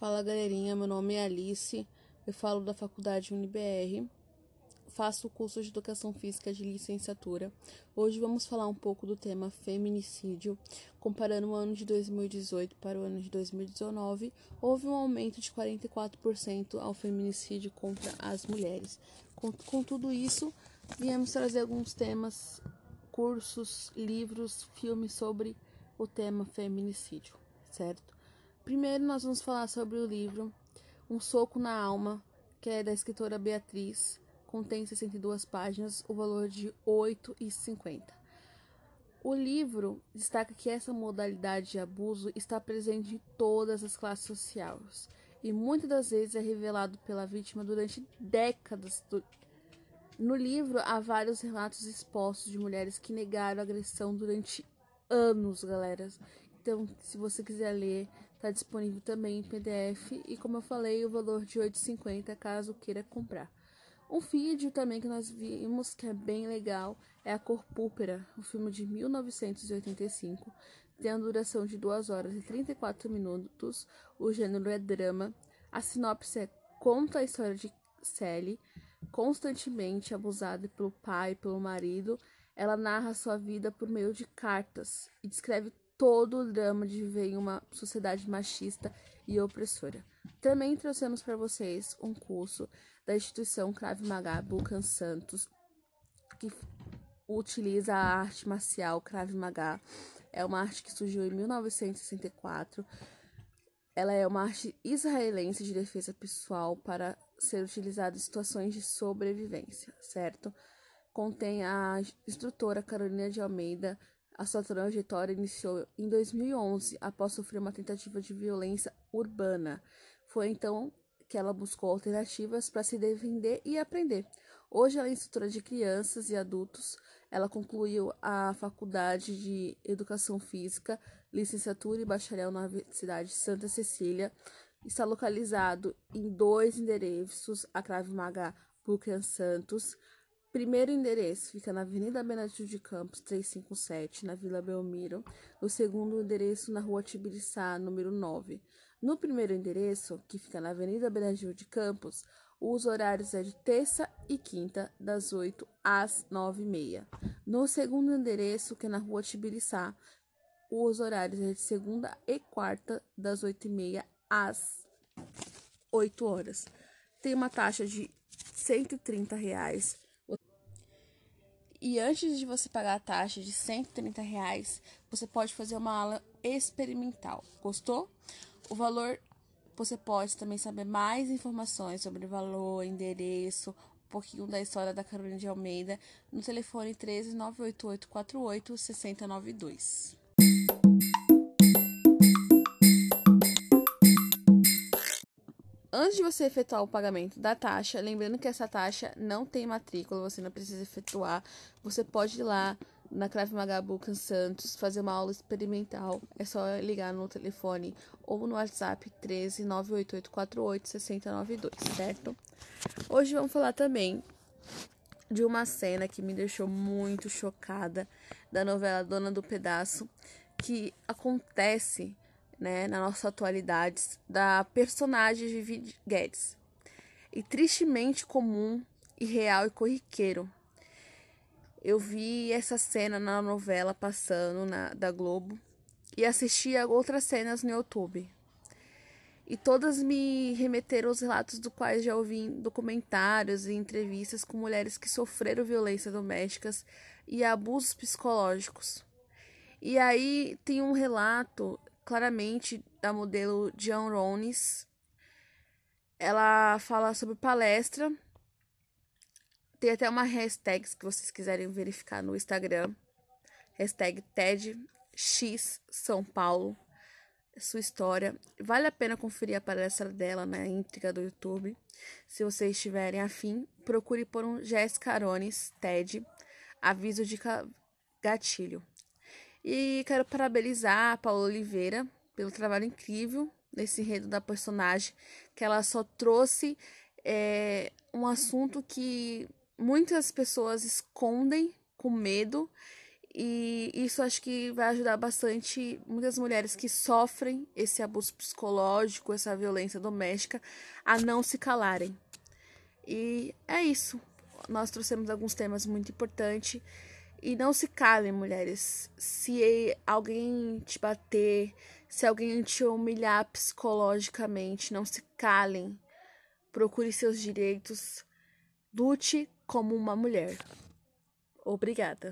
Fala galerinha, meu nome é Alice, eu falo da faculdade UniBR, faço o curso de Educação Física de licenciatura. Hoje vamos falar um pouco do tema feminicídio. Comparando o ano de 2018 para o ano de 2019, houve um aumento de 44% ao feminicídio contra as mulheres. Com, com tudo isso, viemos trazer alguns temas, cursos, livros, filmes sobre o tema feminicídio, certo? Primeiro, nós vamos falar sobre o livro Um Soco na Alma, que é da escritora Beatriz, contém 62 páginas, o valor de R$ 8,50. O livro destaca que essa modalidade de abuso está presente em todas as classes sociais e muitas das vezes é revelado pela vítima durante décadas. Do... No livro há vários relatos expostos de mulheres que negaram agressão durante anos, galera. Então, se você quiser ler, Está disponível também em PDF e, como eu falei, o valor de R$ 8,50 caso queira comprar. Um vídeo também que nós vimos que é bem legal é A Cor Púrpura, um filme de 1985. Tem a duração de 2 horas e 34 minutos. O gênero é drama. A sinopse é, conta a história de Sally, constantemente abusada pelo pai e pelo marido. Ela narra sua vida por meio de cartas e descreve todo o drama de viver em uma sociedade machista e opressora. Também trouxemos para vocês um curso da instituição Krav Maga Bucan Santos, que utiliza a arte marcial Krav Maga. É uma arte que surgiu em 1964. Ela é uma arte israelense de defesa pessoal para ser utilizada em situações de sobrevivência, certo? Contém a instrutora Carolina de Almeida, a sua trajetória iniciou em 2011, após sofrer uma tentativa de violência urbana. Foi então que ela buscou alternativas para se defender e aprender. Hoje ela é instrutora de crianças e adultos. Ela concluiu a faculdade de Educação Física, licenciatura e bacharel na Universidade Santa Cecília. Está localizado em dois endereços, a Crave Maga Bucan Santos, Primeiro endereço fica na Avenida Benatil de Campos, 357, na Vila Belmiro. O segundo endereço na Rua Tibiriçá, número 9. No primeiro endereço, que fica na Avenida Benatil de Campos, os horários é de terça e quinta, das 8 às 9 e meia. No segundo endereço, que é na Rua Tibiriçá, os horários é de segunda e quarta, das 8 e meia às 8 horas. Tem uma taxa de 130 reais e antes de você pagar a taxa de 130 reais, você pode fazer uma aula experimental. Gostou? O valor, você pode também saber mais informações sobre o valor, endereço, um pouquinho da história da Carolina de Almeida no telefone 13 988 48 6092. Antes de você efetuar o pagamento da taxa, lembrando que essa taxa não tem matrícula, você não precisa efetuar. Você pode ir lá na Crave Magabucan Santos fazer uma aula experimental. É só ligar no telefone ou no WhatsApp 13 98848 6092, certo? Hoje vamos falar também de uma cena que me deixou muito chocada da novela Dona do Pedaço, que acontece né, na nossa atualidade, da personagem Vivi Guedes. E tristemente comum, irreal e corriqueiro. Eu vi essa cena na novela passando na, da Globo e assisti a outras cenas no YouTube. E todas me remeteram aos relatos do quais já ouvi em documentários e entrevistas com mulheres que sofreram violência domésticas e abusos psicológicos. E aí tem um relato claramente da modelo John Rones. Ela fala sobre palestra. Tem até uma hashtag se vocês quiserem verificar no Instagram. Hashtag TEDx São Paulo. Sua história. Vale a pena conferir a palestra dela na íntegra do YouTube. Se vocês estiverem afim, procure por um Jéssica Arones TED. Aviso de gatilho. E quero parabenizar a Paula Oliveira pelo trabalho incrível nesse enredo da personagem, que ela só trouxe é, um assunto que muitas pessoas escondem com medo E isso acho que vai ajudar bastante muitas mulheres que sofrem esse abuso psicológico, essa violência doméstica, a não se calarem. E é isso. Nós trouxemos alguns temas muito importantes. E não se calem, mulheres. Se alguém te bater, se alguém te humilhar psicologicamente, não se calem. Procure seus direitos. Lute como uma mulher. Obrigada.